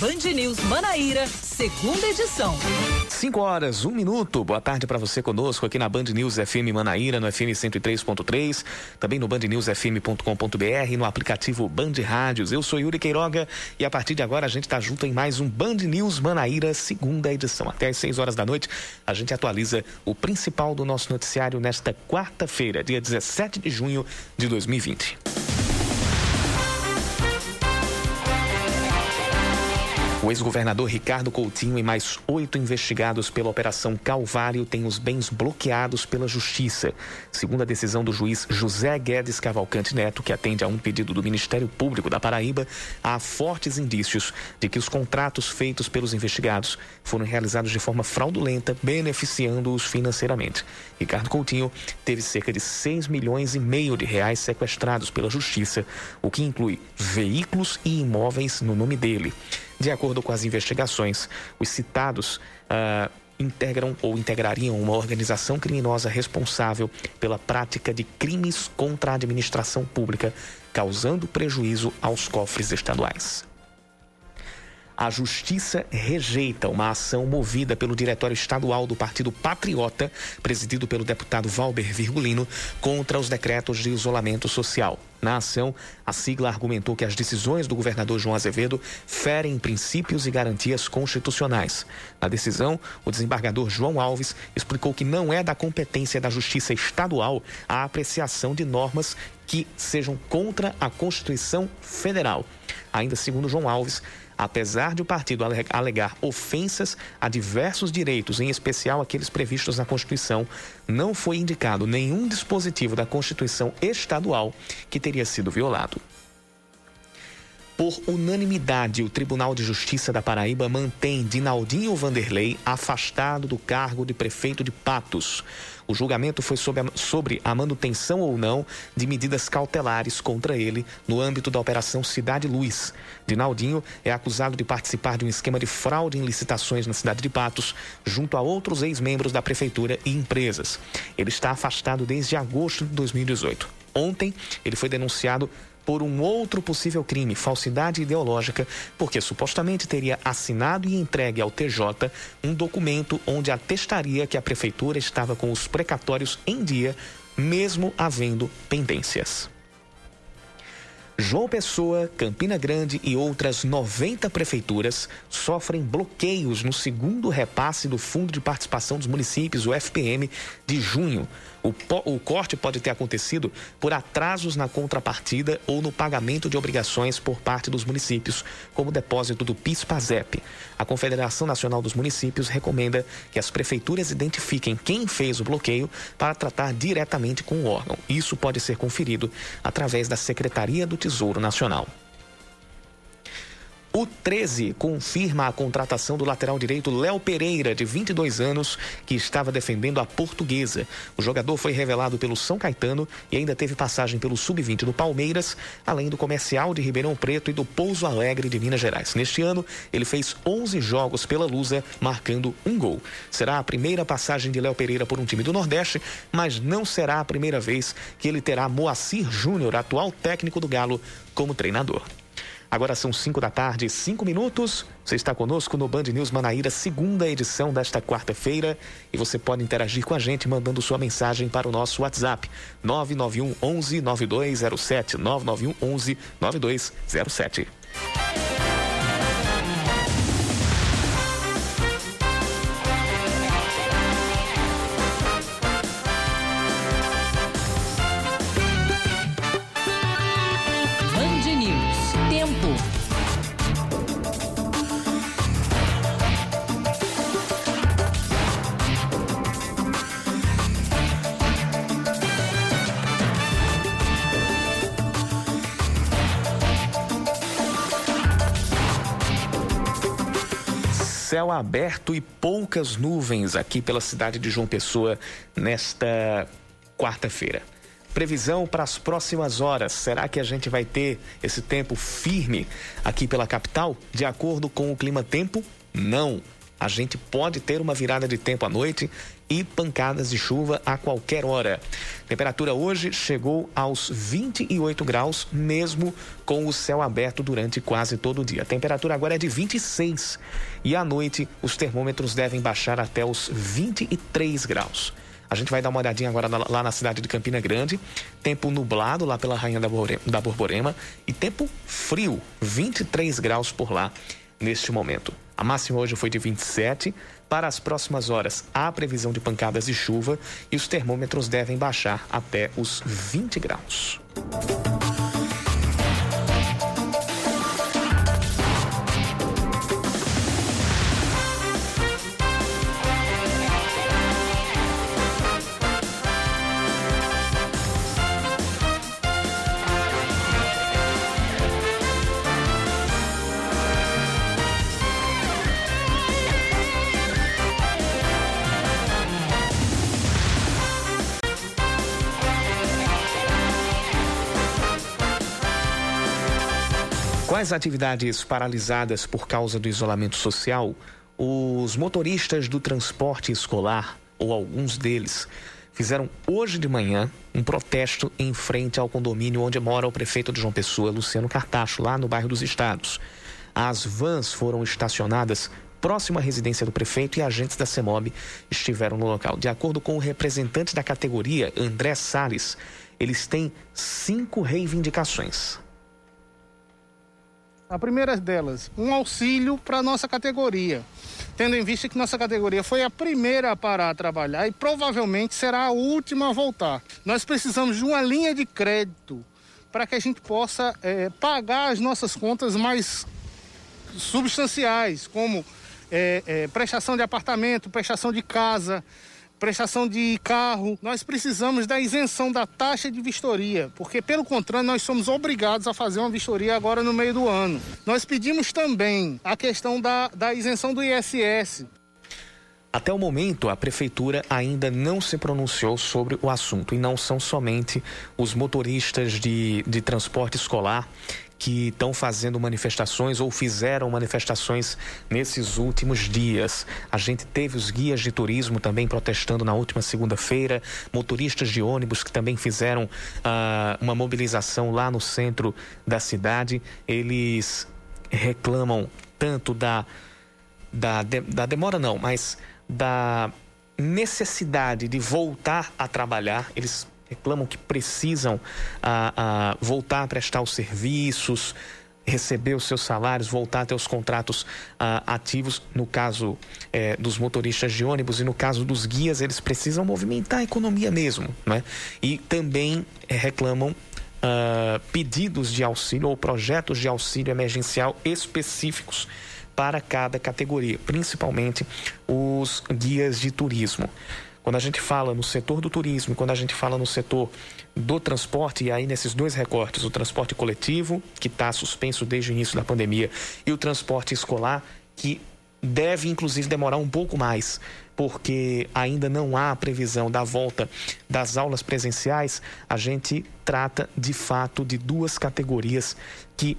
Band News Manaíra, segunda edição. 5 horas, um minuto. Boa tarde para você conosco aqui na Band News FM Manaíra, no FM 103.3, também no bandnewsfm.com.br, no aplicativo Band Rádios. Eu sou Yuri Queiroga e a partir de agora a gente está junto em mais um Band News Manaíra, segunda edição. Até às 6 horas da noite a gente atualiza o principal do nosso noticiário nesta quarta-feira, dia 17 de junho de 2020. O ex-governador Ricardo Coutinho e mais oito investigados pela Operação Calvário têm os bens bloqueados pela Justiça. Segundo a decisão do juiz José Guedes Cavalcante Neto, que atende a um pedido do Ministério Público da Paraíba, há fortes indícios de que os contratos feitos pelos investigados foram realizados de forma fraudulenta, beneficiando-os financeiramente. Ricardo Coutinho teve cerca de 6 milhões e meio de reais sequestrados pela Justiça, o que inclui veículos e imóveis no nome dele. De acordo com as investigações, os citados uh, integram ou integrariam uma organização criminosa responsável pela prática de crimes contra a administração pública, causando prejuízo aos cofres estaduais a Justiça rejeita uma ação movida pelo Diretório Estadual do Partido Patriota, presidido pelo deputado Valber Virgulino, contra os decretos de isolamento social. Na ação, a sigla argumentou que as decisões do governador João Azevedo ferem princípios e garantias constitucionais. Na decisão, o desembargador João Alves explicou que não é da competência da Justiça Estadual a apreciação de normas que sejam contra a Constituição Federal. Ainda segundo João Alves, apesar de o partido alegar ofensas a diversos direitos, em especial aqueles previstos na Constituição, não foi indicado nenhum dispositivo da Constituição estadual que teria sido violado. Por unanimidade, o Tribunal de Justiça da Paraíba mantém Dinaldinho Vanderlei afastado do cargo de prefeito de Patos. O julgamento foi sobre a, sobre a manutenção ou não de medidas cautelares contra ele no âmbito da Operação Cidade Luz. Dinaldinho é acusado de participar de um esquema de fraude em licitações na cidade de Patos, junto a outros ex-membros da prefeitura e empresas. Ele está afastado desde agosto de 2018. Ontem, ele foi denunciado por um outro possível crime, falsidade ideológica, porque supostamente teria assinado e entregue ao TJ um documento onde atestaria que a prefeitura estava com os precatórios em dia, mesmo havendo pendências. João Pessoa, Campina Grande e outras 90 prefeituras sofrem bloqueios no segundo repasse do Fundo de Participação dos Municípios, o FPM, de junho. O, o, corte pode ter acontecido por atrasos na contrapartida ou no pagamento de obrigações por parte dos municípios, como o depósito do PIS-PASEP. A Confederação Nacional dos Municípios recomenda que as prefeituras identifiquem quem fez o bloqueio para tratar diretamente com o órgão. Isso pode ser conferido através da Secretaria do Tesouro Nacional. O 13 confirma a contratação do lateral direito Léo Pereira, de 22 anos, que estava defendendo a portuguesa. O jogador foi revelado pelo São Caetano e ainda teve passagem pelo Sub-20 do Palmeiras, além do comercial de Ribeirão Preto e do Pouso Alegre de Minas Gerais. Neste ano, ele fez 11 jogos pela Lusa, marcando um gol. Será a primeira passagem de Léo Pereira por um time do Nordeste, mas não será a primeira vez que ele terá Moacir Júnior, atual técnico do Galo, como treinador. Agora são 5 da tarde, 5 minutos. Você está conosco no Band News Manaíra, segunda edição desta quarta-feira. E você pode interagir com a gente mandando sua mensagem para o nosso WhatsApp: 991 11 9207. 991 11 9207. Aberto e poucas nuvens aqui pela cidade de João Pessoa nesta quarta-feira. Previsão para as próximas horas. Será que a gente vai ter esse tempo firme aqui pela capital? De acordo com o clima tempo? Não. A gente pode ter uma virada de tempo à noite e pancadas de chuva a qualquer hora. Temperatura hoje chegou aos 28 graus, mesmo com o céu aberto durante quase todo o dia. A temperatura agora é de 26 e à noite os termômetros devem baixar até os 23 graus. A gente vai dar uma olhadinha agora lá na cidade de Campina Grande. Tempo nublado lá pela Rainha da Borborema e tempo frio, 23 graus por lá neste momento. A máxima hoje foi de 27. Para as próximas horas, há previsão de pancadas de chuva e os termômetros devem baixar até os 20 graus. Quais atividades paralisadas por causa do isolamento social? Os motoristas do transporte escolar, ou alguns deles, fizeram hoje de manhã um protesto em frente ao condomínio onde mora o prefeito de João Pessoa, Luciano Cartacho, lá no bairro dos Estados. As vans foram estacionadas próximo à residência do prefeito e agentes da CEMOB estiveram no local. De acordo com o representante da categoria, André Salles, eles têm cinco reivindicações. A primeira delas, um auxílio para nossa categoria, tendo em vista que nossa categoria foi a primeira a parar a trabalhar e provavelmente será a última a voltar. Nós precisamos de uma linha de crédito para que a gente possa é, pagar as nossas contas mais substanciais, como é, é, prestação de apartamento, prestação de casa, prestação de carro, nós precisamos da isenção da taxa de vistoria, porque pelo contrário nós somos obrigados a fazer uma vistoria agora no meio do ano. Nós pedimos também a questão da, da isenção do ISS. Até o momento, a prefeitura ainda não se pronunciou sobre o assunto e não são somente os motoristas de, de transporte escolar que estão fazendo manifestações ou fizeram manifestações nesses últimos dias. A gente teve os guias de turismo também protestando na última segunda-feira, motoristas de ônibus que também fizeram uh, uma mobilização lá no centro da cidade. Eles reclamam tanto da, da, da demora, não, mas da necessidade de voltar a trabalhar. Eles reclamam que precisam ah, ah, voltar a prestar os serviços, receber os seus salários, voltar a ter os contratos ah, ativos. No caso eh, dos motoristas de ônibus e no caso dos guias, eles precisam movimentar a economia mesmo. Né? E também eh, reclamam pedidos de auxílio ou projetos de auxílio emergencial específicos para cada categoria, principalmente os guias de turismo. Quando a gente fala no setor do turismo, quando a gente fala no setor do transporte, e aí nesses dois recortes, o transporte coletivo, que está suspenso desde o início da pandemia, e o transporte escolar, que deve inclusive demorar um pouco mais, porque ainda não há previsão da volta das aulas presenciais, a gente trata de fato de duas categorias que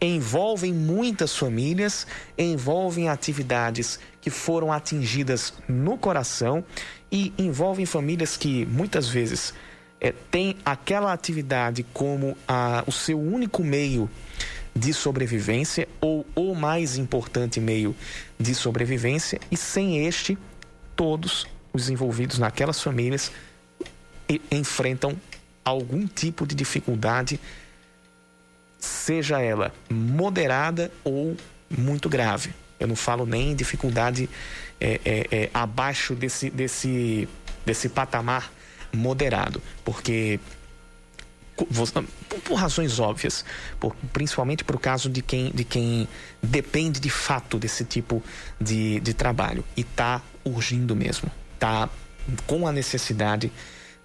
envolvem muitas famílias, envolvem atividades que foram atingidas no coração e envolvem famílias que muitas vezes é, têm aquela atividade como a, o seu único meio de sobrevivência ou o mais importante meio de sobrevivência e sem este todos os envolvidos naquelas famílias enfrentam algum tipo de dificuldade seja ela moderada ou muito grave. Eu não falo nem dificuldade é, é, é, abaixo desse, desse, desse patamar moderado, porque por razões óbvias, por, principalmente por caso de quem, de quem depende de fato desse tipo de, de trabalho e está urgindo mesmo, está com a necessidade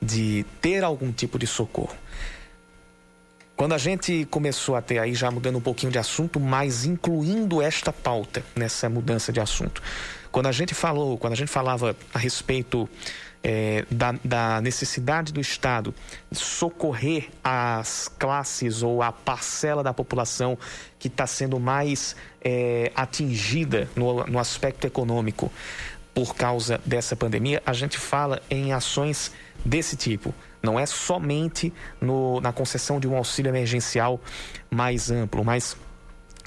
de ter algum tipo de socorro. Quando a gente começou a ter aí, já mudando um pouquinho de assunto, mas incluindo esta pauta nessa mudança de assunto. Quando a gente falou, quando a gente falava a respeito é, da, da, necessidade do Estado socorrer as classes ou a parcela da população que está sendo mais é, atingida no, no aspecto econômico, por causa dessa pandemia, a gente fala em ações desse tipo. Não é somente no, na concessão de um auxílio emergencial mais amplo, mas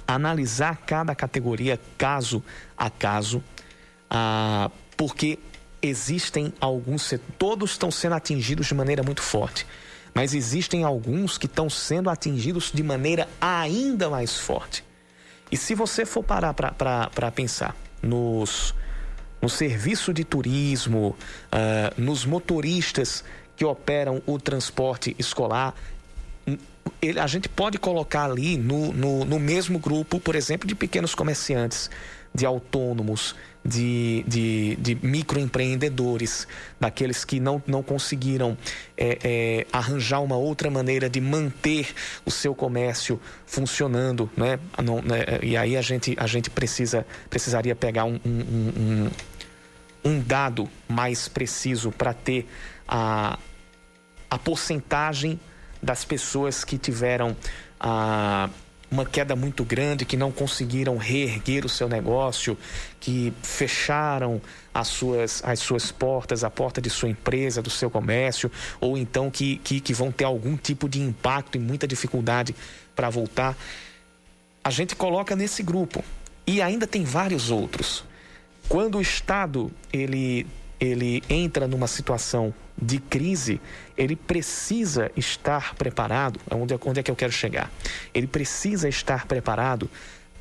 analisar cada categoria caso a caso, ah, porque existem alguns, todos estão sendo atingidos de maneira muito forte, mas existem alguns que estão sendo atingidos de maneira ainda mais forte. E se você for parar para pensar nos, no serviço de turismo, uh, nos motoristas que operam o transporte escolar, ele, a gente pode colocar ali no, no, no mesmo grupo, por exemplo, de pequenos comerciantes, de autônomos, de, de, de microempreendedores, daqueles que não, não conseguiram é, é, arranjar uma outra maneira de manter o seu comércio funcionando, né? Não, né? E aí a gente, a gente precisa, precisaria pegar um, um, um, um dado mais preciso para ter a, a porcentagem das pessoas que tiveram a uma queda muito grande, que não conseguiram reerguer o seu negócio, que fecharam as suas, as suas portas, a porta de sua empresa, do seu comércio, ou então que, que, que vão ter algum tipo de impacto e muita dificuldade para voltar. A gente coloca nesse grupo. E ainda tem vários outros. Quando o Estado ele, ele entra numa situação de crise, ele precisa estar preparado. Onde, onde é que eu quero chegar? Ele precisa estar preparado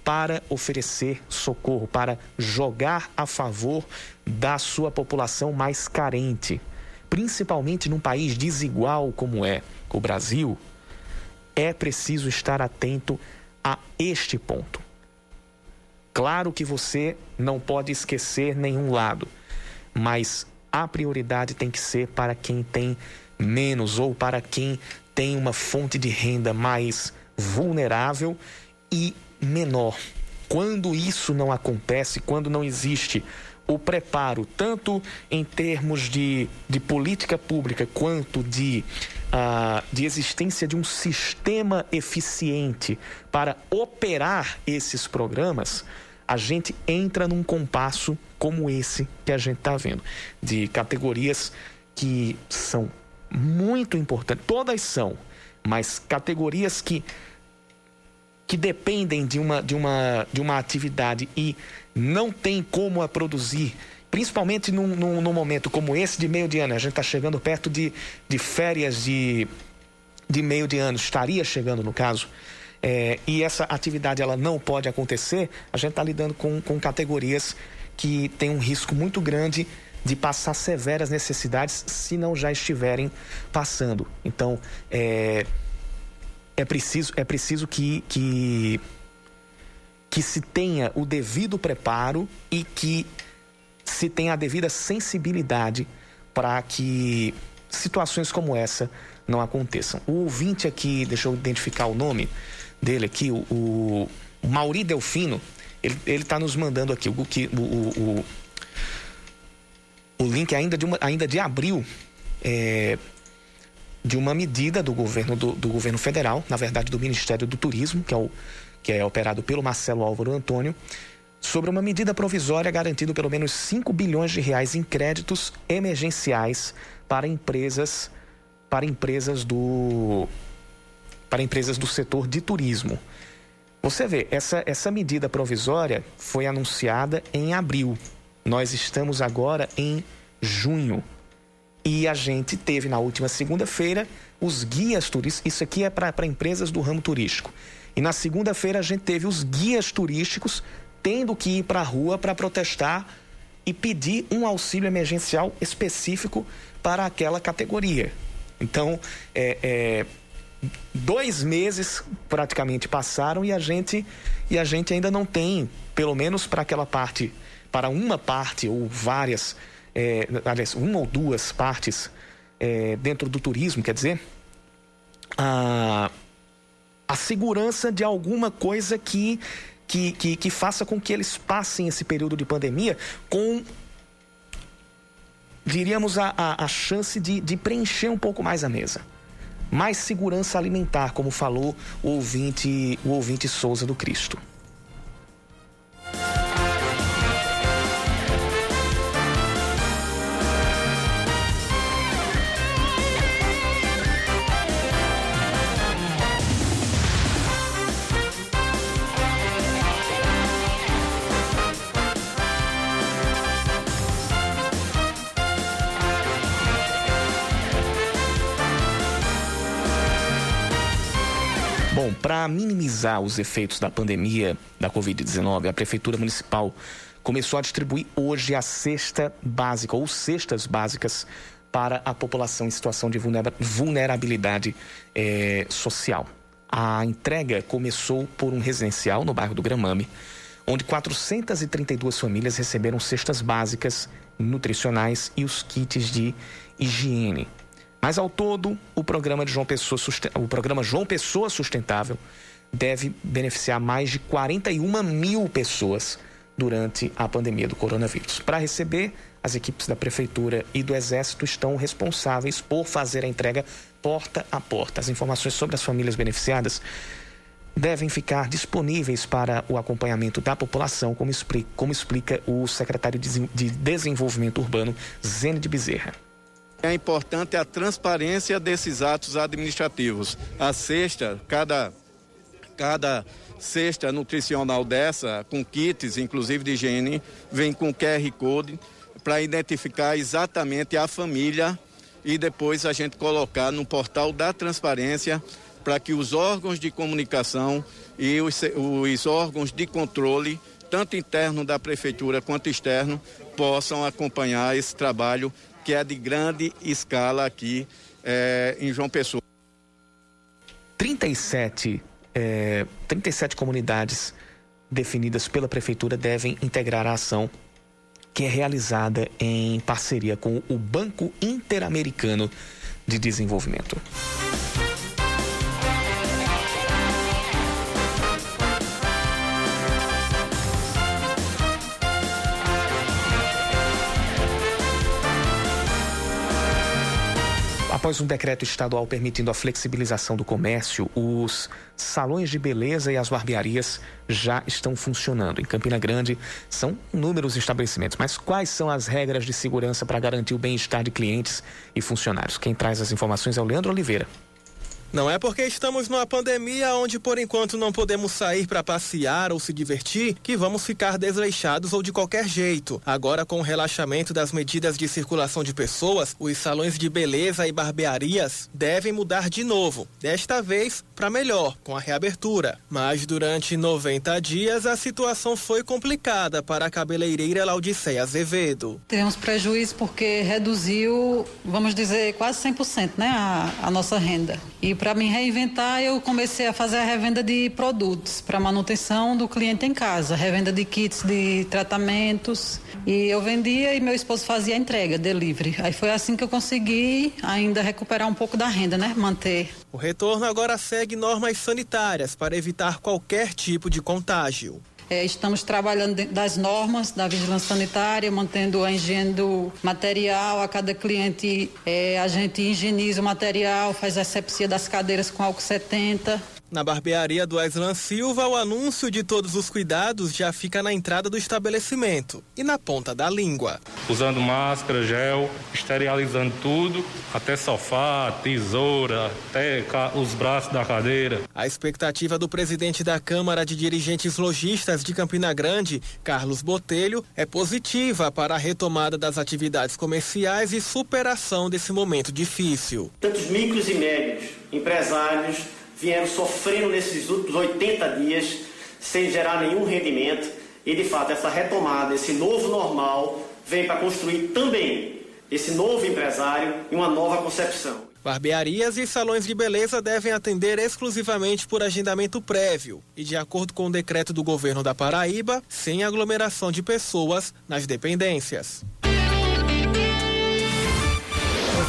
para oferecer socorro, para jogar a favor da sua população mais carente. Principalmente num país desigual como é o Brasil, é preciso estar atento a este ponto. Claro que você não pode esquecer nenhum lado, mas a prioridade tem que ser para quem tem menos ou para quem tem uma fonte de renda mais vulnerável e menor. Quando isso não acontece, quando não existe o preparo, tanto em termos de, de política pública quanto de, uh, de existência de um sistema eficiente para operar esses programas, a gente entra num compasso como esse que a gente está vendo, de categorias que são muito importantes, todas são, mas categorias que que dependem de uma, de uma, de uma atividade e não tem como a produzir, principalmente num, num, num momento como esse de meio de ano, a gente está chegando perto de, de férias de, de meio de ano, estaria chegando no caso, é, e essa atividade ela não pode acontecer, a gente está lidando com, com categorias que têm um risco muito grande de passar severas necessidades se não já estiverem passando. Então, é, é preciso, é preciso que, que, que se tenha o devido preparo e que se tenha a devida sensibilidade para que situações como essa não aconteçam. O ouvinte aqui, deixa eu identificar o nome, dele aqui, o, o Mauri Delfino, ele, ele tá nos mandando aqui o, o, o, o link ainda de, uma, ainda de abril é, de uma medida do governo, do, do, governo federal, na verdade do Ministério do Turismo, que é, o, que é operado pelo Marcelo Álvaro Antônio, sobre uma medida provisória garantindo pelo menos 5 bilhões de reais em créditos emergenciais para empresas para empresas do para empresas do setor de turismo. Você vê, essa, essa medida provisória foi anunciada em abril. Nós estamos agora em junho. E a gente teve na última segunda-feira os guias turísticos. Isso aqui é para empresas do ramo turístico. E na segunda-feira a gente teve os guias turísticos tendo que ir para a rua para protestar e pedir um auxílio emergencial específico para aquela categoria. Então, é, é dois meses praticamente passaram e a gente e a gente ainda não tem, pelo menos para aquela parte, para uma parte ou várias, é, aliás, uma ou duas partes é, dentro do turismo, quer dizer, a, a segurança de alguma coisa que, que, que, que faça com que eles passem esse período de pandemia com diríamos, a, a, a chance de, de preencher um pouco mais a mesa mais segurança alimentar, como falou o ouvinte, o ouvinte Souza do Cristo. Bom, para minimizar os efeitos da pandemia da Covid-19, a Prefeitura Municipal começou a distribuir hoje a cesta básica ou cestas básicas para a população em situação de vulnerabilidade eh, social. A entrega começou por um residencial no bairro do Gramame, onde 432 famílias receberam cestas básicas nutricionais e os kits de higiene. Mas ao todo, o programa, João Pessoa, o programa João Pessoa Sustentável deve beneficiar mais de 41 mil pessoas durante a pandemia do coronavírus. Para receber, as equipes da Prefeitura e do Exército estão responsáveis por fazer a entrega porta a porta. As informações sobre as famílias beneficiadas devem ficar disponíveis para o acompanhamento da população, como explica, como explica o secretário de Desenvolvimento Urbano, Zene de Bezerra. É importante a transparência desses atos administrativos. A sexta, cada, cada cesta nutricional dessa, com kits, inclusive de higiene, vem com QR Code para identificar exatamente a família e depois a gente colocar no portal da transparência para que os órgãos de comunicação e os, os órgãos de controle, tanto interno da prefeitura quanto externo, possam acompanhar esse trabalho que é de grande escala aqui é, em João Pessoa. 37, é, 37 comunidades definidas pela prefeitura devem integrar a ação que é realizada em parceria com o Banco Interamericano de Desenvolvimento. Após um decreto estadual permitindo a flexibilização do comércio, os salões de beleza e as barbearias já estão funcionando. Em Campina Grande, são inúmeros estabelecimentos. Mas quais são as regras de segurança para garantir o bem-estar de clientes e funcionários? Quem traz as informações é o Leandro Oliveira. Não é porque estamos numa pandemia onde por enquanto não podemos sair para passear ou se divertir que vamos ficar desleixados ou de qualquer jeito. Agora, com o relaxamento das medidas de circulação de pessoas, os salões de beleza e barbearias devem mudar de novo. Desta vez, para melhor, com a reabertura. Mas durante 90 dias, a situação foi complicada para a cabeleireira Laudiceia Azevedo. Tivemos prejuízo porque reduziu, vamos dizer, quase 100% né, a, a nossa renda. E para me reinventar, eu comecei a fazer a revenda de produtos para manutenção do cliente em casa, revenda de kits de tratamentos. E eu vendia e meu esposo fazia a entrega, delivery. Aí foi assim que eu consegui ainda recuperar um pouco da renda, né? Manter. O retorno agora segue normas sanitárias para evitar qualquer tipo de contágio. É, estamos trabalhando das normas da vigilância sanitária, mantendo a higiene do material. A cada cliente é, a gente higieniza o material, faz a asepsia das cadeiras com álcool 70. Na barbearia do Aislan Silva, o anúncio de todos os cuidados já fica na entrada do estabelecimento e na ponta da língua. Usando máscara, gel, esterilizando tudo, até sofá, tesoura, até os braços da cadeira. A expectativa do presidente da Câmara de Dirigentes Logistas de Campina Grande, Carlos Botelho, é positiva para a retomada das atividades comerciais e superação desse momento difícil. Tantos micros e médios, empresários, vieram sofrendo nesses últimos 80 dias sem gerar nenhum rendimento e de fato essa retomada, esse novo normal vem para construir também esse novo empresário e uma nova concepção. Barbearias e salões de beleza devem atender exclusivamente por agendamento prévio e, de acordo com o decreto do governo da Paraíba, sem aglomeração de pessoas nas dependências.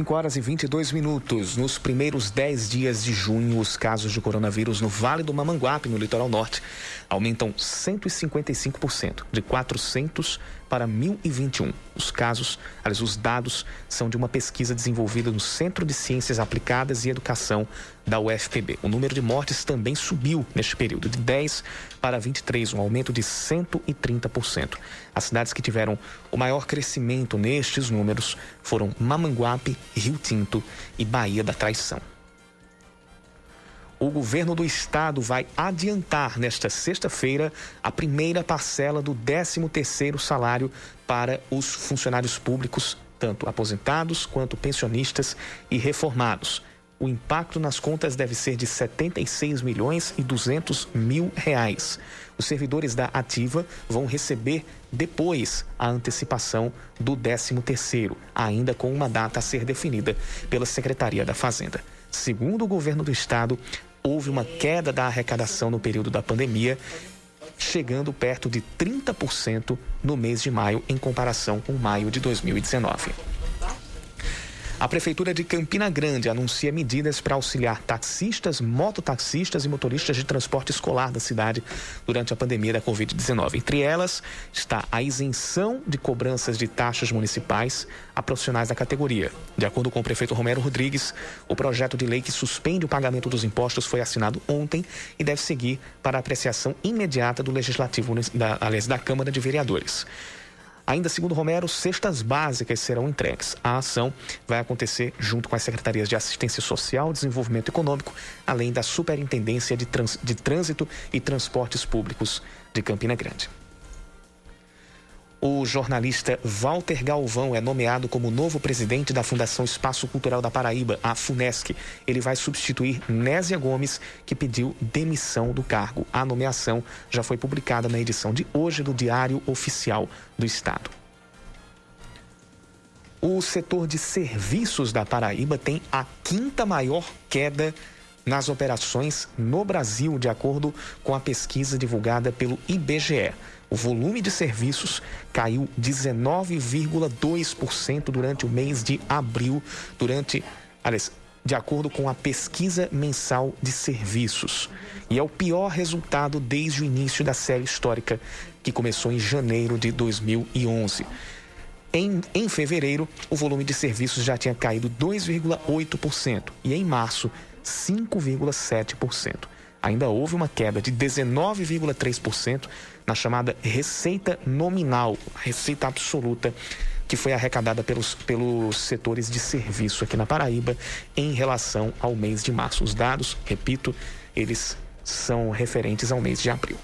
5 horas e 22 minutos. Nos primeiros 10 dias de junho, os casos de coronavírus no Vale do Mamanguape, no litoral norte, aumentam 155%, de 400 para 1.021. Os casos, aliás, os dados são de uma pesquisa desenvolvida no Centro de Ciências Aplicadas e Educação da UFPB. O número de mortes também subiu neste período, de 10 para 23, um aumento de 130%. As cidades que tiveram o maior crescimento nestes números foram Mamanguape, Rio Tinto e Bahia da Traição o governo do estado vai adiantar nesta sexta-feira a primeira parcela do 13º salário para os funcionários públicos, tanto aposentados quanto pensionistas e reformados. O impacto nas contas deve ser de 76 milhões e 200 mil reais. Os servidores da Ativa vão receber depois a antecipação do 13º, ainda com uma data a ser definida pela Secretaria da Fazenda. Segundo o governo do estado, houve uma queda da arrecadação no período da pandemia, chegando perto de 30% no mês de maio, em comparação com maio de 2019. A Prefeitura de Campina Grande anuncia medidas para auxiliar taxistas, mototaxistas e motoristas de transporte escolar da cidade durante a pandemia da Covid-19. Entre elas está a isenção de cobranças de taxas municipais a profissionais da categoria. De acordo com o prefeito Romero Rodrigues, o projeto de lei que suspende o pagamento dos impostos foi assinado ontem e deve seguir para apreciação imediata do Legislativo, da, aliás, da Câmara de Vereadores. Ainda segundo Romero, cestas básicas serão entregues. A ação vai acontecer junto com as secretarias de Assistência Social, Desenvolvimento Econômico, além da Superintendência de, Trans, de Trânsito e Transportes Públicos de Campina Grande. O jornalista Walter Galvão é nomeado como novo presidente da Fundação Espaço Cultural da Paraíba, a FUNESC. Ele vai substituir Nésia Gomes, que pediu demissão do cargo. A nomeação já foi publicada na edição de hoje do Diário Oficial do Estado. O setor de serviços da Paraíba tem a quinta maior queda nas operações no Brasil, de acordo com a pesquisa divulgada pelo IBGE. O volume de serviços caiu 19,2% durante o mês de abril, durante, aliás, de acordo com a pesquisa mensal de serviços. E é o pior resultado desde o início da série histórica, que começou em janeiro de 2011. Em, em fevereiro, o volume de serviços já tinha caído 2,8% e em março, 5,7%. Ainda houve uma queda de 19,3% na chamada receita nominal, receita absoluta que foi arrecadada pelos, pelos setores de serviço aqui na Paraíba em relação ao mês de março. Os dados, repito, eles são referentes ao mês de abril.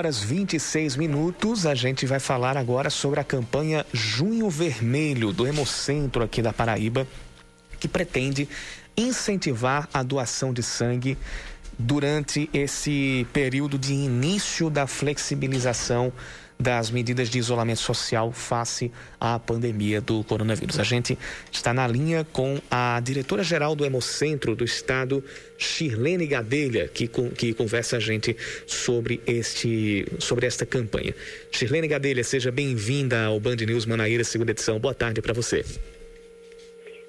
Horas 26 minutos, a gente vai falar agora sobre a campanha Junho Vermelho do Hemocentro aqui da Paraíba, que pretende incentivar a doação de sangue durante esse período de início da flexibilização das medidas de isolamento social face à pandemia do coronavírus. A gente está na linha com a diretora-geral do Hemocentro do Estado, Shirlene Gadelha, que, que conversa a gente sobre, este, sobre esta campanha. Shirlene Gadelha, seja bem-vinda ao Band News Manaíra, segunda edição. Boa tarde para você.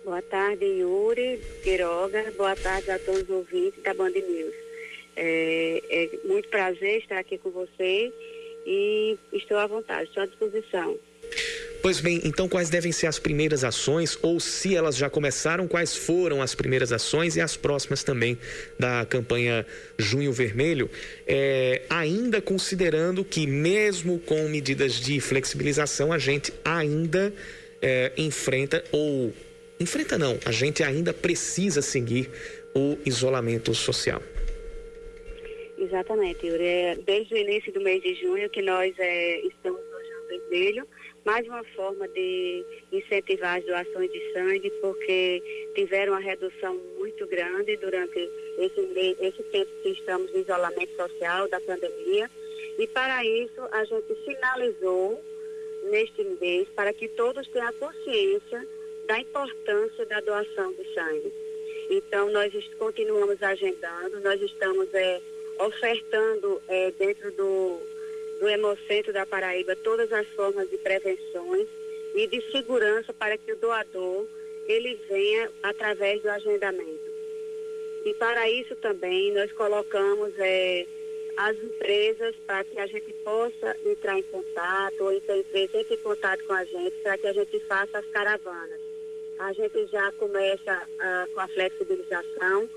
Boa tarde, Yuri, Quiroga. Boa tarde a todos os ouvintes da Band News. É, é muito prazer estar aqui com vocês e estou à vontade, estou à disposição. Pois bem, então quais devem ser as primeiras ações, ou se elas já começaram, quais foram as primeiras ações e as próximas também da campanha Junho Vermelho, é, ainda considerando que, mesmo com medidas de flexibilização, a gente ainda é, enfrenta, ou enfrenta não, a gente ainda precisa seguir o isolamento social. Exatamente, Yuri. É desde o início do mês de junho que nós é, estamos no Junho Vermelho, mais uma forma de incentivar as doações de sangue, porque tiveram uma redução muito grande durante esse, esse tempo que estamos em isolamento social da pandemia. E para isso, a gente sinalizou neste mês para que todos tenham consciência da importância da doação de sangue. Então, nós continuamos agendando, nós estamos é, ofertando é, dentro do, do Hemocentro da Paraíba todas as formas de prevenções e de segurança para que o doador ele venha através do agendamento. E para isso também nós colocamos é, as empresas para que a gente possa entrar em contato, ou então a empresa entre em contato com a gente para que a gente faça as caravanas. A gente já começa uh, com a flexibilização,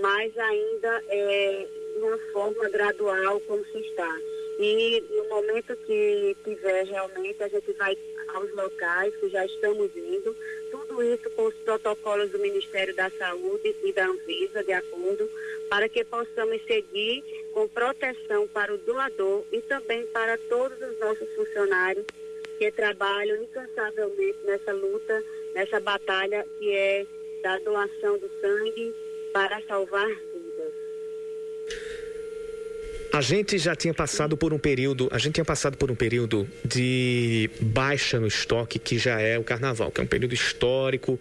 mas ainda é de uma forma gradual como se está. E no momento que tiver realmente, a gente vai aos locais que já estamos indo, tudo isso com os protocolos do Ministério da Saúde e da Anvisa, de acordo, para que possamos seguir com proteção para o doador e também para todos os nossos funcionários que trabalham incansavelmente nessa luta, nessa batalha que é da doação do sangue para salvar a gente já tinha passado por um período, a gente tinha passado por um período de baixa no estoque, que já é o carnaval, que é um período histórico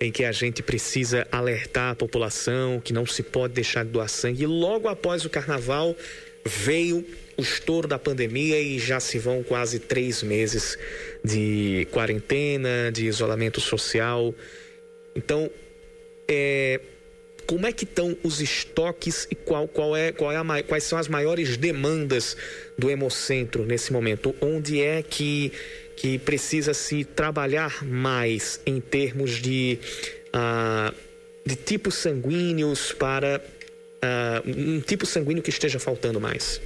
em que a gente precisa alertar a população que não se pode deixar de doar sangue. E logo após o carnaval veio o estouro da pandemia e já se vão quase três meses de quarentena, de isolamento social. Então, é, como é que estão os estoques e qual, qual é, qual é a, quais são as maiores demandas do Hemocentro nesse momento? Onde é que, que precisa se trabalhar mais em termos de, uh, de tipos sanguíneos para uh, um tipo sanguíneo que esteja faltando mais?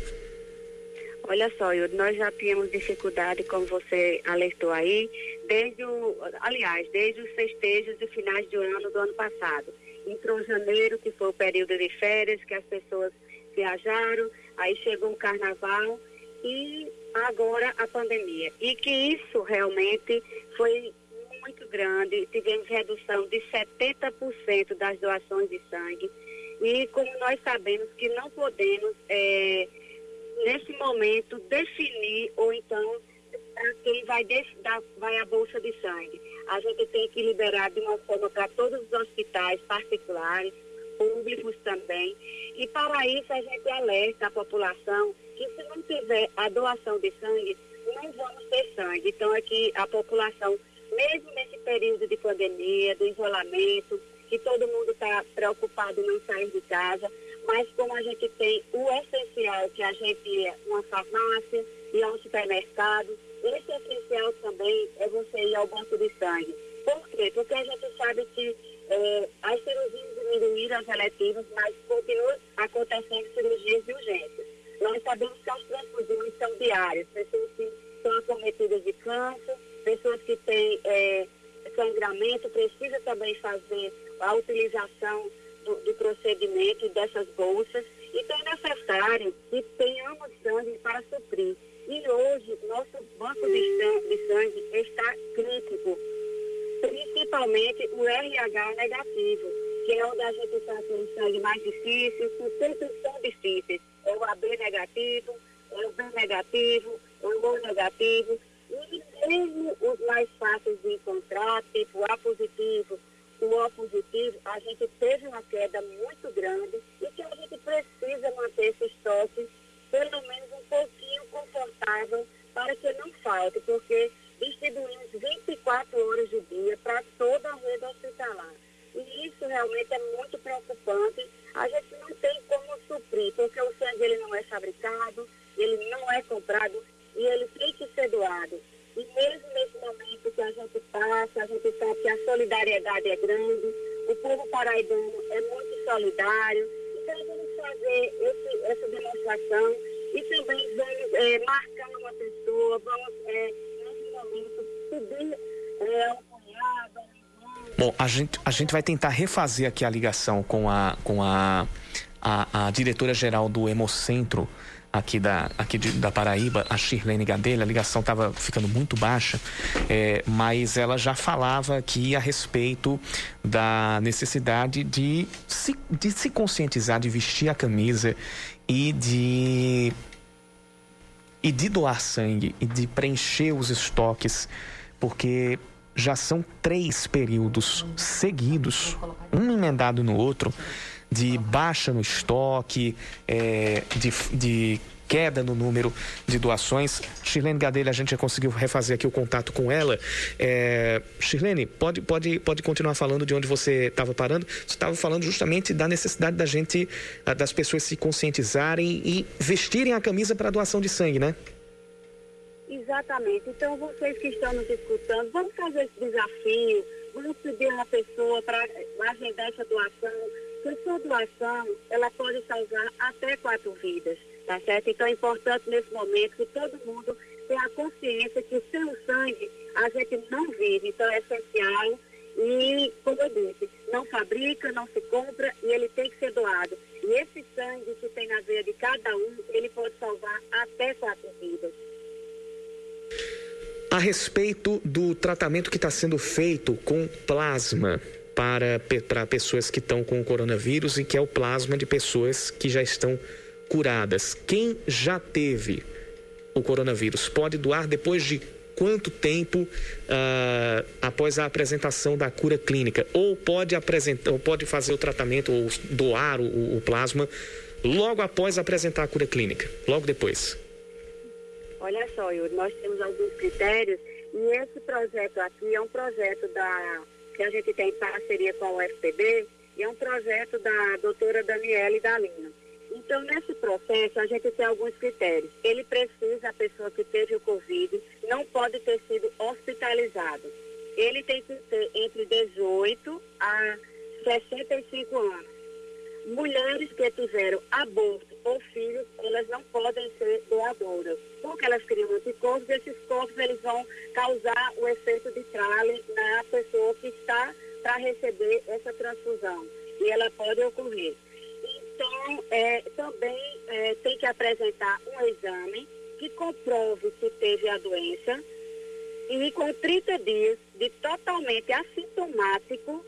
Olha só, nós já tínhamos dificuldade, como você alertou aí, desde o, aliás, desde os festejos de finais de ano do ano passado entrou janeiro, que foi o período de férias, que as pessoas viajaram, aí chegou o carnaval e agora a pandemia. E que isso realmente foi muito grande, tivemos redução de 70% das doações de sangue. E como nós sabemos que não podemos, é, nesse momento, definir ou então quem vai, dar, vai a bolsa de sangue a gente tem que liberar de uma forma para todos os hospitais particulares, públicos também. E para isso a gente alerta a população que se não tiver a doação de sangue, não vamos ter sangue. Então aqui a população, mesmo nesse período de pandemia, do isolamento, que todo mundo está preocupado em não sair de casa, mas como a gente tem o essencial, que a gente é uma farmácia e é um supermercado, essencial também é você ir ao banco de sangue. Por quê? Porque a gente sabe que é, as cirurgias diminuíram as eletivas, mas continuam acontecendo cirurgias de urgência. Nós sabemos que as transfusões são diárias, pessoas que são acometidas de câncer, pessoas que têm é, sangramento, precisa também fazer a utilização do, do procedimento dessas bolsas. Então é necessário que tenhamos sangue para suprir. E hoje, nosso banco de sangue está crítico, principalmente o RH negativo, que é onde a gente está com o sangue mais difícil, com sempre são difíceis. É o AB negativo, é o B negativo, é o O negativo. E mesmo os mais fáceis de encontrar, tipo A positivo, o O positivo, a gente teve uma queda muito grande e que a gente precisa manter esse estoque pelo menos um pouquinho confortável para que não falte, porque distribuímos 24 horas do dia para toda a rede hospitalar. E isso realmente é muito preocupante. A gente não tem como suprir, porque o sangue ele não é fabricado, ele não é comprado e ele tem que ser doado. E mesmo nesse momento que a gente passa, a gente sabe que a solidariedade é grande, o povo paraibano é muito solidário, então vamos fazer esse, essa demonstração e também vamos é, marcar uma pessoa, vamos, é, nesse momento, pedir é, um cunhado, Bom, a gente, a gente vai tentar refazer aqui a ligação com a, com a, a, a diretora-geral do Hemocentro aqui da, aqui de, da Paraíba, a Shirlene Gadelha, a ligação estava ficando muito baixa, é, mas ela já falava aqui a respeito da necessidade de se, de se conscientizar, de vestir a camisa e de e de doar sangue e de preencher os estoques, porque já são três períodos seguidos, um emendado no outro, de baixa no estoque, é, de, de queda no número de doações. Shirlene Gadelha, a gente já conseguiu refazer aqui o contato com ela. É, pode, pode, pode continuar falando de onde você estava parando? Você estava falando justamente da necessidade da gente, das pessoas se conscientizarem e vestirem a camisa para doação de sangue, né? Exatamente. Então, vocês que estão nos escutando, vamos fazer esse desafio, vamos pedir uma pessoa para agendar essa doação. Que sua doação, ela pode salvar até quatro vidas. Tá certo? Então é importante nesse momento que todo mundo tenha a consciência que sem o sangue a gente não vive. Então é essencial e, como eu disse, não fabrica, não se compra e ele tem que ser doado. E esse sangue que tem na veia de cada um, ele pode salvar até quatro vidas. A respeito do tratamento que está sendo feito com plasma para, para pessoas que estão com o coronavírus e que é o plasma de pessoas que já estão curadas. Quem já teve o coronavírus pode doar depois de quanto tempo uh, após a apresentação da cura clínica? Ou pode apresentar, ou pode fazer o tratamento ou doar o, o plasma logo após apresentar a cura clínica, logo depois? Olha só, Yuri, nós temos alguns critérios e esse projeto aqui é um projeto da, que a gente tem em parceria com a UFPB e é um projeto da doutora Daniele Dalina. Então, nesse processo, a gente tem alguns critérios. Ele precisa, a pessoa que teve o Covid, não pode ter sido hospitalizado. Ele tem que ter entre 18 a 65 anos. Mulheres que tiveram aborto ou filhos, elas não podem ser doadoras, porque elas criam anticorpos esses corpos eles vão causar o efeito de trale na pessoa que está para receber essa transfusão. E ela pode ocorrer. Então, é, também é, tem que apresentar um exame que comprove se teve a doença e com 30 dias de totalmente assintomático,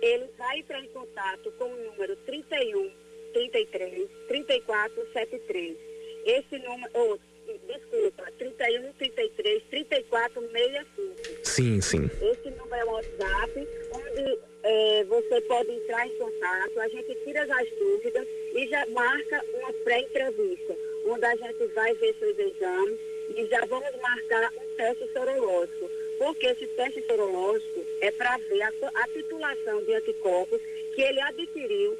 ele vai entrar em contato com o número 31 33 34 73. Esse número, oh, desculpa, 31 33 34 65. Sim, sim. Esse número é o WhatsApp, onde é, você pode entrar em contato, a gente tira as dúvidas e já marca uma pré-entrevista, onde a gente vai ver seus exames e já vamos marcar um teste sorológico. Porque esse teste sorológico é para ver a, a titulação de anticorpos que ele adquiriu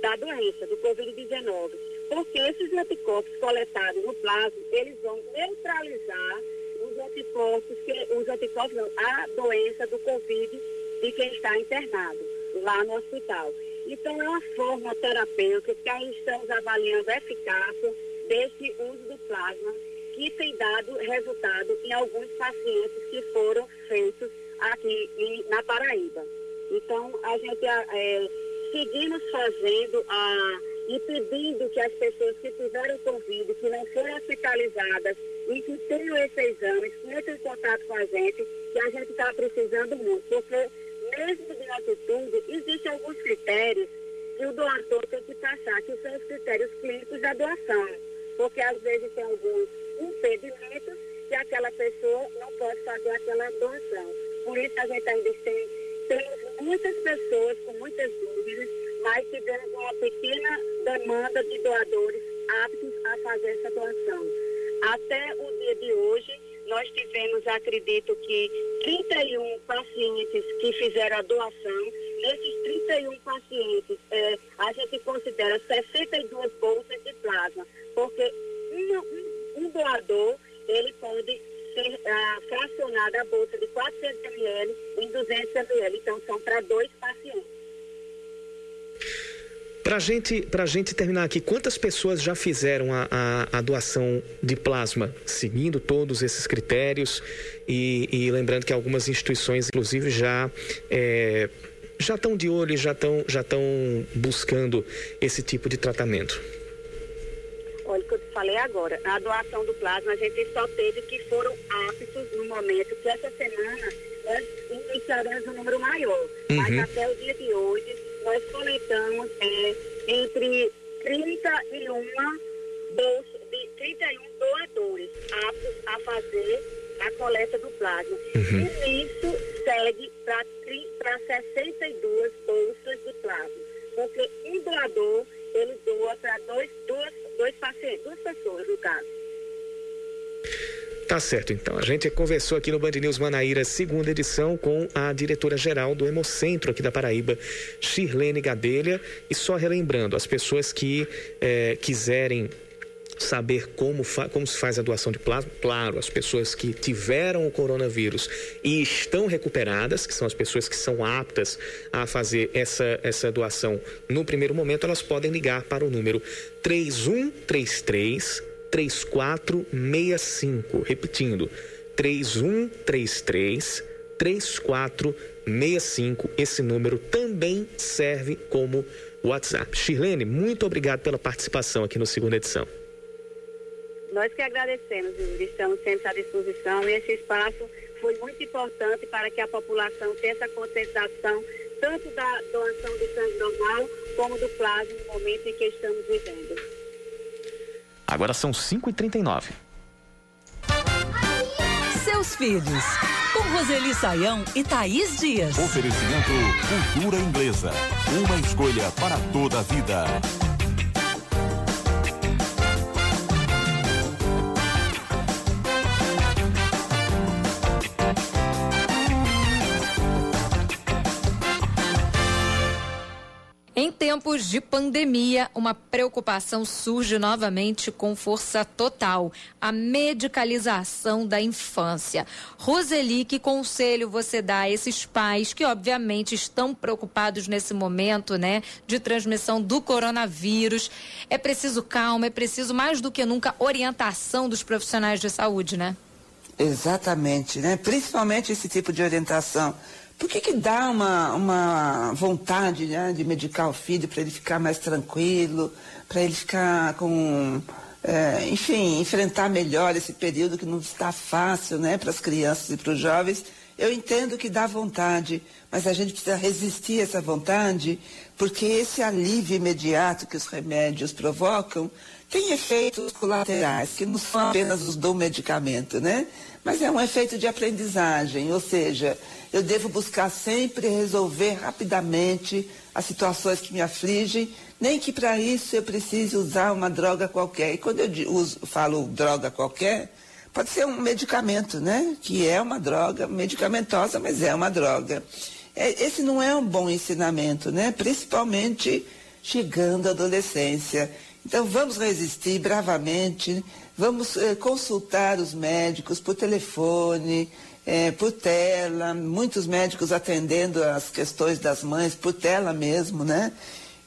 da doença, do Covid-19. Porque esses anticorpos coletados no plasma, eles vão neutralizar os anticorpos, que, os anticorpos não, a doença do Covid de quem está internado lá no hospital. Então, é uma forma terapêutica que aí estamos avaliando a eficácia desse uso do plasma, que tem dado resultado em alguns pacientes que foram feitos aqui em, na Paraíba. Então, a gente é, seguimos fazendo a, e pedindo que as pessoas que tiveram Covid, que não foram hospitalizadas e que tenham esse exame, entrem em contato com a gente, que a gente está precisando muito, porque mesmo diante de tudo, existem alguns critérios que o doador tem que passar, que são os critérios clínicos da doação. Porque às vezes tem alguns impedimentos que aquela pessoa não pode fazer aquela doação. Por isso a gente ainda tem, temos muitas pessoas com muitas dúvidas, mas tivemos uma pequena demanda de doadores aptos a fazer essa doação. Até o dia de hoje, nós tivemos, acredito que, 31 pacientes que fizeram a doação. Nesses 31 pacientes, é, a gente considera 62 bolsas de plasma, porque um, um doador, ele pode ser ah, fracionado a bolsa de 400 ml em 200 ml. Então, são para dois pacientes. Para gente, a gente terminar aqui, quantas pessoas já fizeram a, a, a doação de plasma, seguindo todos esses critérios e, e lembrando que algumas instituições, inclusive, já é, já estão de olho, já estão já estão buscando esse tipo de tratamento. Olha o que eu te falei agora, a doação do plasma a gente só teve que foram aptos no momento que essa semana nós iniciaremos um número maior, uhum. mas até o dia de hoje nós coletamos é, entre 31 bolsas, de 31 doadores. fazer a coleta do plasma. Uhum. E nisso segue para 62 bolsas de plasma. Porque um doador, ele doa para dois, dois pacientes, duas pessoas, no caso. Tá certo, então. A gente conversou aqui no Band News Manaíra, segunda edição, com a diretora-geral do Hemocentro aqui da Paraíba, Shirlene Gadelha. E só relembrando, as pessoas que é, quiserem saber como, como se faz a doação de plasma. Claro, as pessoas que tiveram o coronavírus e estão recuperadas, que são as pessoas que são aptas a fazer essa, essa doação no primeiro momento, elas podem ligar para o número 3133 3465. Repetindo, 3133 3465. Esse número também serve como WhatsApp. Shirlene, muito obrigado pela participação aqui no segunda edição. Nós que agradecemos, estamos sempre à disposição e esse espaço foi muito importante para que a população tenha essa conscientização tanto da doação do sangue normal como do plasma no momento em que estamos vivendo. Agora são 5h39. Seus filhos, com Roseli Saião e Thaís Dias. Oferecimento Cultura Inglesa. Uma escolha para toda a vida. Tempos de pandemia, uma preocupação surge novamente com força total: a medicalização da infância. Roseli, que conselho você dá a esses pais que, obviamente, estão preocupados nesse momento, né, de transmissão do coronavírus? É preciso calma, é preciso mais do que nunca orientação dos profissionais de saúde, né? Exatamente, né? Principalmente esse tipo de orientação por que, que dá uma, uma vontade né, de medicar o filho para ele ficar mais tranquilo, para ele ficar com. É, enfim, enfrentar melhor esse período que não está fácil né, para as crianças e para os jovens? Eu entendo que dá vontade, mas a gente precisa resistir a essa vontade, porque esse alívio imediato que os remédios provocam tem efeitos colaterais, que não são apenas os do medicamento, né? Mas é um efeito de aprendizagem, ou seja, eu devo buscar sempre resolver rapidamente as situações que me afligem, nem que para isso eu precise usar uma droga qualquer. E quando eu uso, falo droga qualquer, pode ser um medicamento, né? Que é uma droga medicamentosa, mas é uma droga. É, esse não é um bom ensinamento, né? Principalmente chegando à adolescência. Então vamos resistir bravamente, vamos eh, consultar os médicos por telefone, é, por tela, muitos médicos atendendo as questões das mães por tela mesmo, né?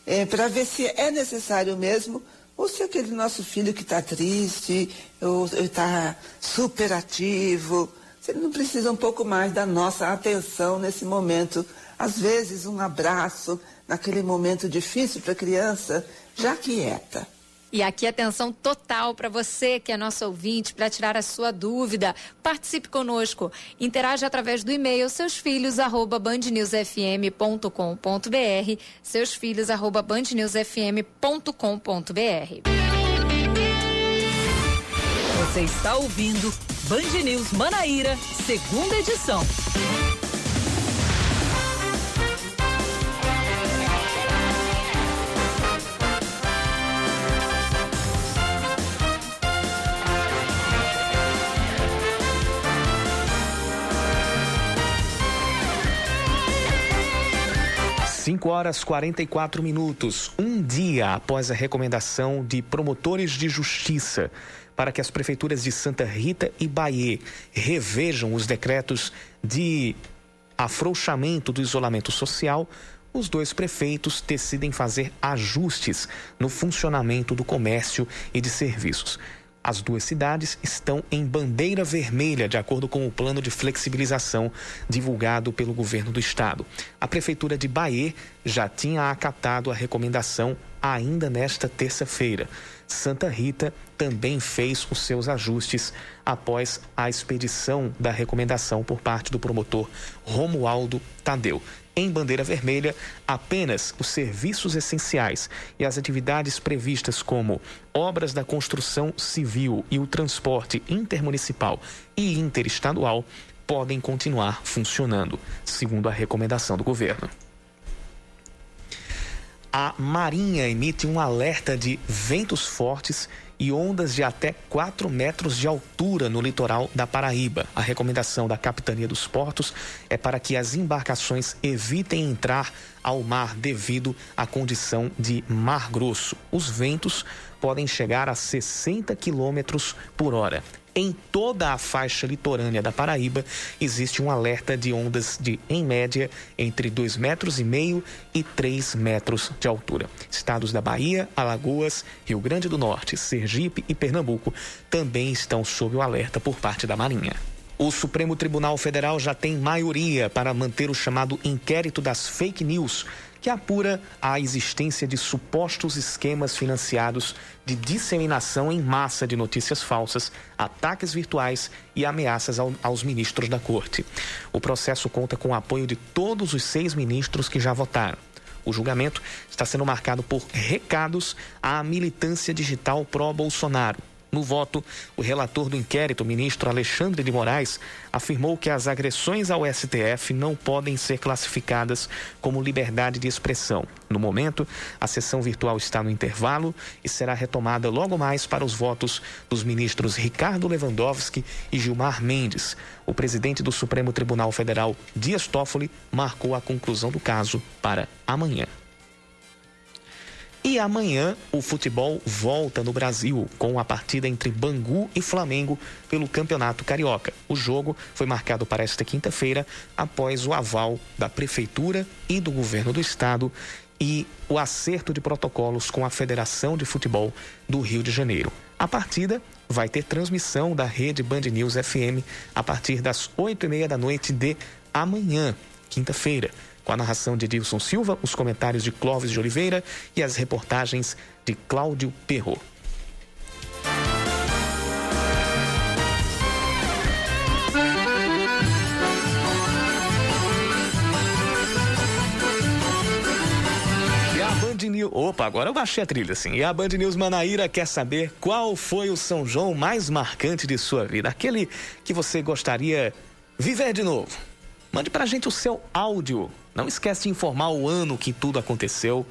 É, para ver se é necessário mesmo ou se aquele nosso filho que está triste, ou está super ativo, se ele não precisa um pouco mais da nossa atenção nesse momento. Às vezes um abraço naquele momento difícil para a criança já quieta. E aqui atenção total para você que é nosso ouvinte, para tirar a sua dúvida. Participe conosco. Interage através do e-mail seusfilhos@bandnewsfm.com.br, seusfilhos@bandnewsfm.com.br. Você está ouvindo Band News Manaíra, segunda edição. 5 horas 44 minutos, um dia após a recomendação de promotores de justiça para que as prefeituras de Santa Rita e Bahia revejam os decretos de afrouxamento do isolamento social, os dois prefeitos decidem fazer ajustes no funcionamento do comércio e de serviços. As duas cidades estão em bandeira vermelha, de acordo com o plano de flexibilização divulgado pelo governo do estado. A prefeitura de Bahia já tinha acatado a recomendação ainda nesta terça-feira. Santa Rita também fez os seus ajustes após a expedição da recomendação por parte do promotor Romualdo Tadeu. Em bandeira vermelha apenas os serviços essenciais e as atividades previstas como obras da construção civil e o transporte intermunicipal e interestadual podem continuar funcionando, segundo a recomendação do governo. A Marinha emite um alerta de ventos fortes ondas de até 4 metros de altura no litoral da Paraíba. A recomendação da Capitania dos Portos é para que as embarcações evitem entrar ao mar devido à condição de mar grosso. Os ventos podem chegar a 60 quilômetros por hora. Em toda a faixa litorânea da Paraíba, existe um alerta de ondas de, em média, entre 2,5 metros e meio e 3 metros de altura. Estados da Bahia, Alagoas, Rio Grande do Norte, Sergipe e Pernambuco também estão sob o alerta por parte da Marinha. O Supremo Tribunal Federal já tem maioria para manter o chamado inquérito das fake news que apura a existência de supostos esquemas financiados de disseminação em massa de notícias falsas, ataques virtuais e ameaças ao, aos ministros da Corte. O processo conta com o apoio de todos os seis ministros que já votaram. O julgamento está sendo marcado por recados à militância digital pró-Bolsonaro no voto, o relator do inquérito, ministro Alexandre de Moraes, afirmou que as agressões ao STF não podem ser classificadas como liberdade de expressão. No momento, a sessão virtual está no intervalo e será retomada logo mais para os votos dos ministros Ricardo Lewandowski e Gilmar Mendes. O presidente do Supremo Tribunal Federal, Dias Toffoli, marcou a conclusão do caso para amanhã. E amanhã o futebol volta no Brasil com a partida entre Bangu e Flamengo pelo Campeonato Carioca. O jogo foi marcado para esta quinta-feira após o aval da Prefeitura e do Governo do Estado e o acerto de protocolos com a Federação de Futebol do Rio de Janeiro. A partida vai ter transmissão da rede Band News FM a partir das oito e meia da noite de amanhã, quinta-feira com a narração de Edilson Silva, os comentários de Clóvis de Oliveira e as reportagens de Cláudio Perro. Opa, agora eu baixei a trilha, assim. E a Band News Manaíra quer saber qual foi o São João mais marcante de sua vida. Aquele que você gostaria viver de novo. Mande pra gente o seu áudio não esquece de informar o ano que tudo aconteceu,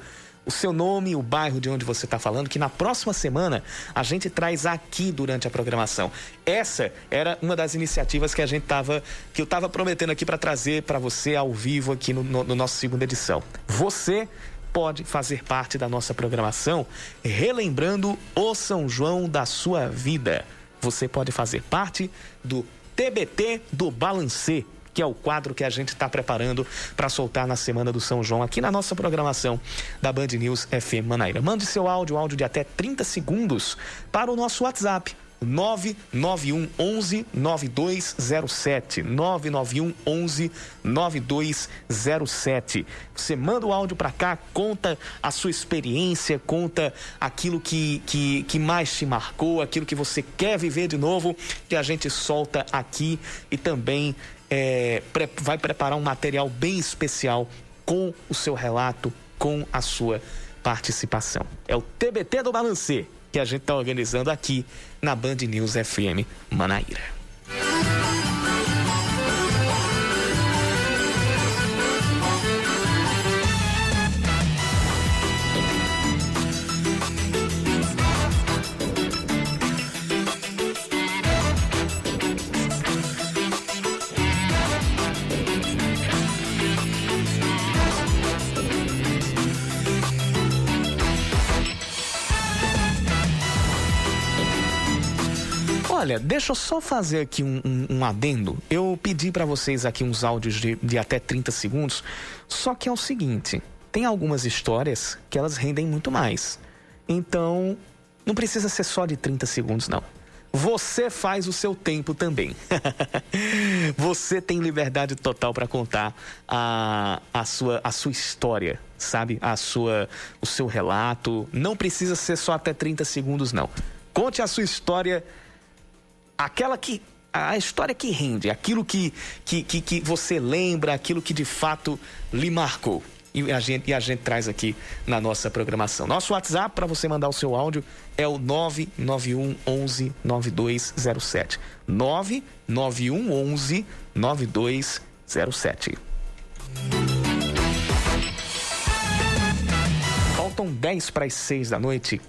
o seu nome, o bairro de onde você está falando, que na próxima semana a gente traz aqui durante a programação. Essa era uma das iniciativas que a gente tava, que eu estava prometendo aqui para trazer para você ao vivo aqui no, no, no nosso segunda edição. Você pode fazer parte da nossa programação, relembrando o São João da sua vida. Você pode fazer parte do TBT do Balancê que é o quadro que a gente está preparando para soltar na semana do São João aqui na nossa programação da Band News FM Manaíra. Mande seu áudio, áudio de até 30 segundos para o nosso WhatsApp 991 11 9207 991 11 9207 você manda o áudio para cá conta a sua experiência conta aquilo que, que, que mais te marcou aquilo que você quer viver de novo que a gente solta aqui e também é, vai preparar um material bem especial com o seu relato, com a sua participação. É o TBT do Balancê que a gente está organizando aqui na Band News FM Manaíra. Olha, deixa eu só fazer aqui um, um, um adendo. Eu pedi para vocês aqui uns áudios de, de até 30 segundos, só que é o seguinte: tem algumas histórias que elas rendem muito mais. Então, não precisa ser só de 30 segundos, não. Você faz o seu tempo também. Você tem liberdade total para contar a, a, sua, a sua história, sabe? A sua, o seu relato. Não precisa ser só até 30 segundos, não. Conte a sua história aquela que a história que rende, aquilo que, que, que, que você lembra, aquilo que de fato lhe marcou. E a, gente, e a gente traz aqui na nossa programação. Nosso WhatsApp para você mandar o seu áudio é o 991 11 9207. 991 11 9207. Faltam 10 para as 6 da noite.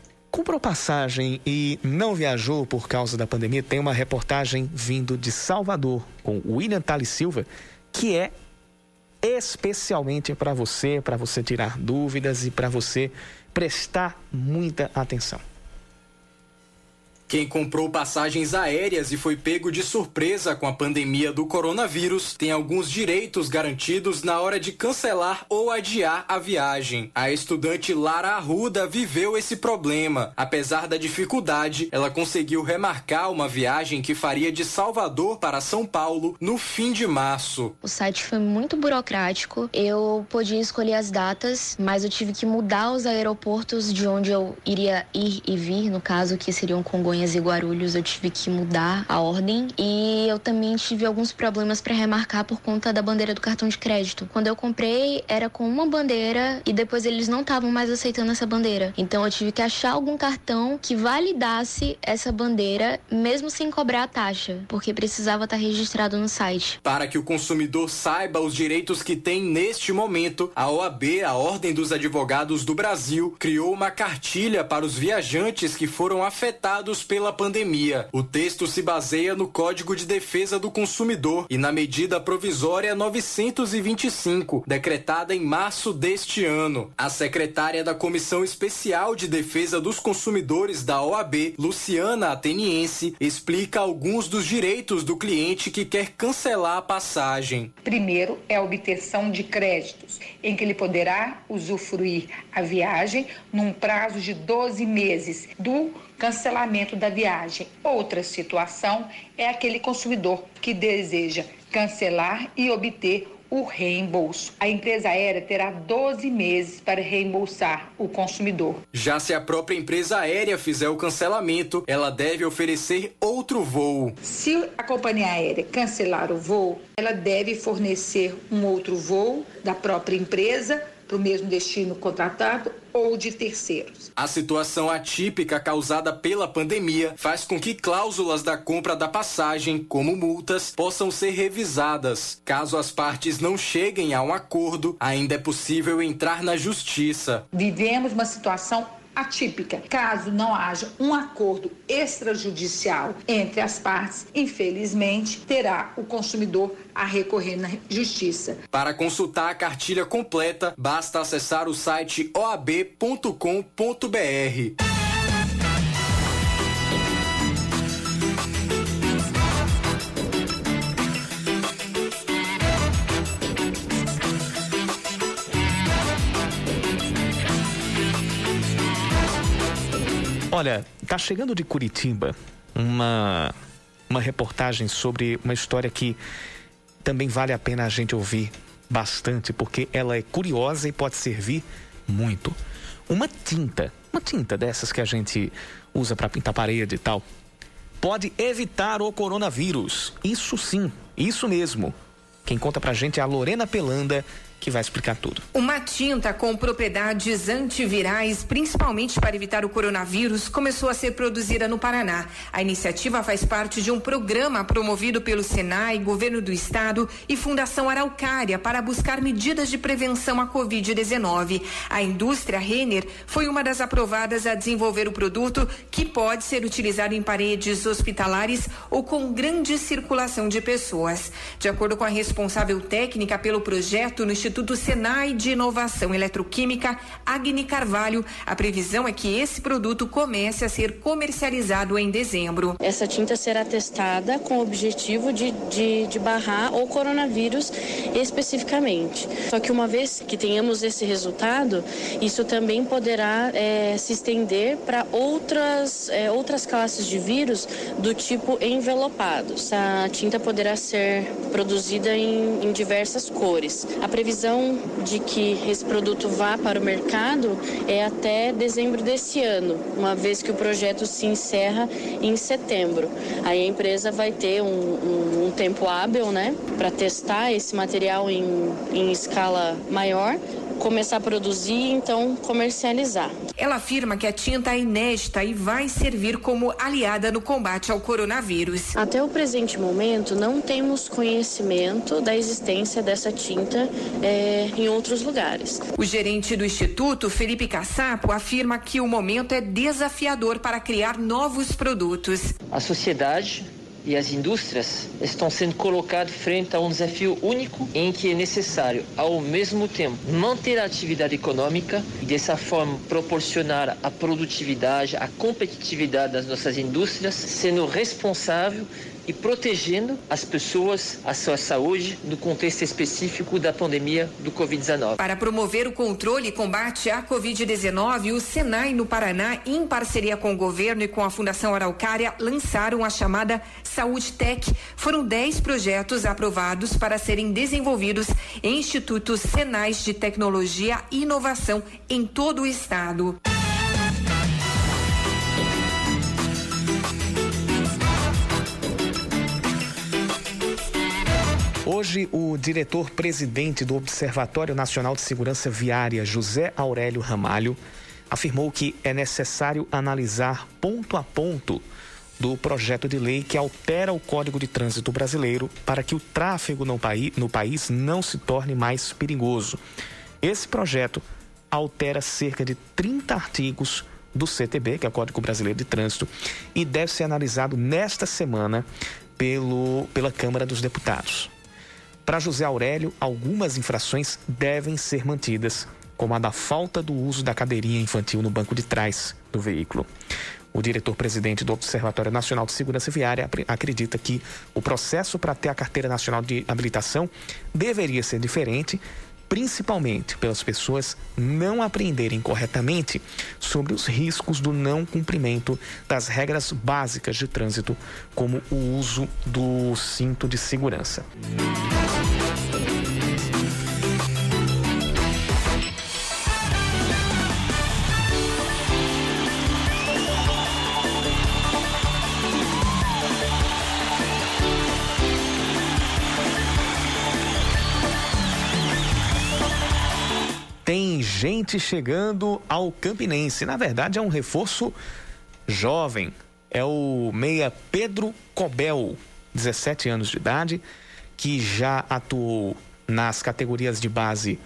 Comprou passagem e não viajou por causa da pandemia? Tem uma reportagem vindo de Salvador com William Tali Silva, que é especialmente para você, para você tirar dúvidas e para você prestar muita atenção. Quem comprou passagens aéreas e foi pego de surpresa com a pandemia do coronavírus tem alguns direitos garantidos na hora de cancelar ou adiar a viagem. A estudante Lara Arruda viveu esse problema. Apesar da dificuldade, ela conseguiu remarcar uma viagem que faria de Salvador para São Paulo no fim de março. O site foi muito burocrático. Eu podia escolher as datas, mas eu tive que mudar os aeroportos de onde eu iria ir e vir, no caso que seriam Congonhas Congonhas e Guarulhos eu tive que mudar a ordem e eu também tive alguns problemas para remarcar por conta da bandeira do cartão de crédito. Quando eu comprei era com uma bandeira e depois eles não estavam mais aceitando essa bandeira. Então eu tive que achar algum cartão que validasse essa bandeira mesmo sem cobrar a taxa, porque precisava estar registrado no site. Para que o consumidor saiba os direitos que tem neste momento, a OAB, a Ordem dos Advogados do Brasil, criou uma cartilha para os viajantes que foram afetados pela pandemia. O texto se baseia no Código de Defesa do Consumidor e na medida provisória 925, decretada em março deste ano. A secretária da Comissão Especial de Defesa dos Consumidores da OAB, Luciana Ateniense, explica alguns dos direitos do cliente que quer cancelar a passagem. Primeiro é a obtenção de créditos, em que ele poderá usufruir a viagem num prazo de 12 meses do cancelamento da viagem. Outra situação é aquele consumidor que deseja cancelar e obter o reembolso. A empresa aérea terá 12 meses para reembolsar o consumidor. Já se a própria empresa aérea fizer o cancelamento, ela deve oferecer outro voo. Se a companhia aérea cancelar o voo, ela deve fornecer um outro voo da própria empresa para o mesmo destino contratado ou de terceiros. A situação atípica causada pela pandemia faz com que cláusulas da compra da passagem, como multas, possam ser revisadas. Caso as partes não cheguem a um acordo, ainda é possível entrar na justiça. Vivemos uma situação atípica. Caso não haja um acordo extrajudicial entre as partes, infelizmente, terá o consumidor a recorrer na justiça. Para consultar a cartilha completa, basta acessar o site oab.com.br. Olha, tá chegando de Curitiba uma, uma reportagem sobre uma história que também vale a pena a gente ouvir bastante, porque ela é curiosa e pode servir muito. Uma tinta, uma tinta dessas que a gente usa para pintar parede e tal, pode evitar o coronavírus. Isso sim, isso mesmo. Quem conta pra gente é a Lorena Pelanda, que vai explicar tudo. Uma tinta com propriedades antivirais, principalmente para evitar o coronavírus, começou a ser produzida no Paraná. A iniciativa faz parte de um programa promovido pelo Senai, Governo do Estado e Fundação Araucária para buscar medidas de prevenção à Covid-19. A indústria Renner foi uma das aprovadas a desenvolver o produto que pode ser utilizado em paredes hospitalares ou com grande circulação de pessoas. De acordo com a responsável técnica pelo projeto no Instituto Instituto Senai de Inovação Eletroquímica, Agni Carvalho, a previsão é que esse produto comece a ser comercializado em dezembro. Essa tinta será testada com o objetivo de, de, de barrar o coronavírus especificamente. Só que uma vez que tenhamos esse resultado, isso também poderá é, se estender para outras, é, outras classes de vírus do tipo envelopados. A tinta poderá ser produzida em, em diversas cores. A previsão de que esse produto vá para o mercado é até dezembro desse ano, uma vez que o projeto se encerra em setembro. Aí a empresa vai ter um, um, um tempo hábil né, para testar esse material em, em escala maior começar a produzir e então comercializar. Ela afirma que a tinta é inédita e vai servir como aliada no combate ao coronavírus. Até o presente momento, não temos conhecimento da existência dessa tinta é, em outros lugares. O gerente do Instituto, Felipe Cassapo, afirma que o momento é desafiador para criar novos produtos. A sociedade e as indústrias estão sendo colocadas frente a um desafio único em que é necessário, ao mesmo tempo, manter a atividade econômica e, dessa forma, proporcionar a produtividade, a competitividade das nossas indústrias, sendo responsável e protegendo as pessoas, a sua saúde, no contexto específico da pandemia do Covid-19. Para promover o controle e combate à Covid-19, o Senai no Paraná, em parceria com o governo e com a Fundação Araucária, lançaram a chamada Saúde Tech. Foram 10 projetos aprovados para serem desenvolvidos em institutos senais de tecnologia e inovação em todo o estado. Hoje, o diretor-presidente do Observatório Nacional de Segurança Viária, José Aurélio Ramalho, afirmou que é necessário analisar ponto a ponto do projeto de lei que altera o Código de Trânsito Brasileiro para que o tráfego no, paí no país não se torne mais perigoso. Esse projeto altera cerca de 30 artigos do CTB, que é o Código Brasileiro de Trânsito, e deve ser analisado nesta semana pelo, pela Câmara dos Deputados. Para José Aurélio, algumas infrações devem ser mantidas, como a da falta do uso da cadeirinha infantil no banco de trás do veículo. O diretor-presidente do Observatório Nacional de Segurança Viária acredita que o processo para ter a carteira nacional de habilitação deveria ser diferente, principalmente pelas pessoas não aprenderem corretamente sobre os riscos do não cumprimento das regras básicas de trânsito, como o uso do cinto de segurança. Gente chegando ao Campinense. Na verdade, é um reforço jovem. É o meia Pedro Cobel, 17 anos de idade, que já atuou nas categorias de base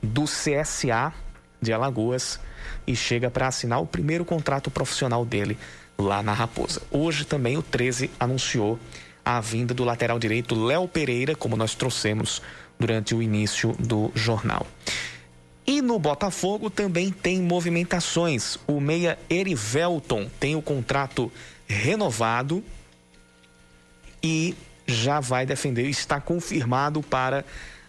do CSA de Alagoas e chega para assinar o primeiro contrato profissional dele lá na Raposa. Hoje também o 13 anunciou a vinda do lateral direito Léo Pereira, como nós trouxemos durante o início do jornal. E no Botafogo também tem movimentações. O meia Erivelton tem o contrato renovado e já vai defender, está confirmado para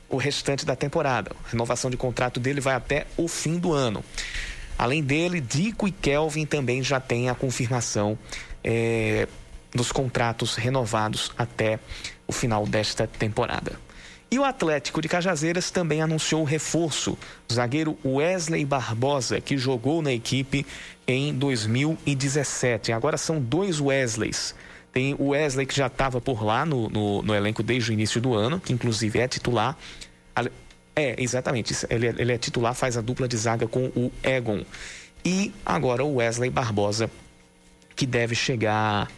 o restante da temporada. A renovação de contrato dele vai até o fim do ano. Além dele, Dico e Kelvin também já têm a confirmação é, dos contratos renovados até o final desta temporada. E o Atlético de Cajazeiras também anunciou reforço, o zagueiro Wesley Barbosa, que jogou na equipe em 2017. Agora são dois Wesleys. Tem o Wesley que já estava por lá no, no, no, elenco desde o início do ano, que inclusive é titular. É, exatamente. Ele, é, ele é titular, faz a dupla de zaga com o Egon. E agora o Wesley Barbosa, que deve chegar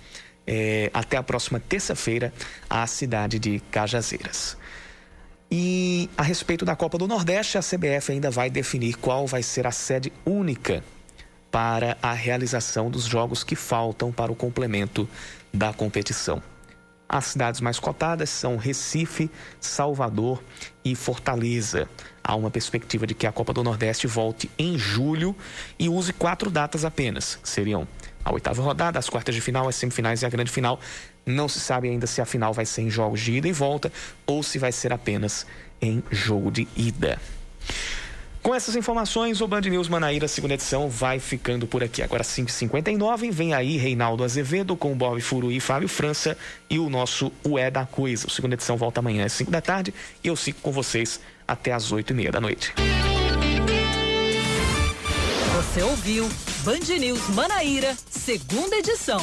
é, até a próxima terça-feira à cidade de Cajazeiras. E a respeito da Copa do Nordeste, a CBF ainda vai definir qual vai ser a sede única para a realização dos jogos que faltam para o complemento da competição. As cidades mais cotadas são Recife, Salvador e Fortaleza. Há uma perspectiva de que a Copa do Nordeste volte em julho e use quatro datas apenas. Seriam a oitava rodada, as quartas de final, as semifinais e a grande final. Não se sabe ainda se a final vai ser em jogos de ida e volta ou se vai ser apenas em jogo de ida. Com essas informações, o Band News Manaíra, segunda edição, vai ficando por aqui. Agora 5h59, vem aí Reinaldo Azevedo com Bob Furu e Fábio França e o nosso Ué da Coisa. A segunda edição volta amanhã às 5 da tarde e eu fico com vocês até às 8 e meia da noite. Você ouviu Band News Manaíra, segunda edição.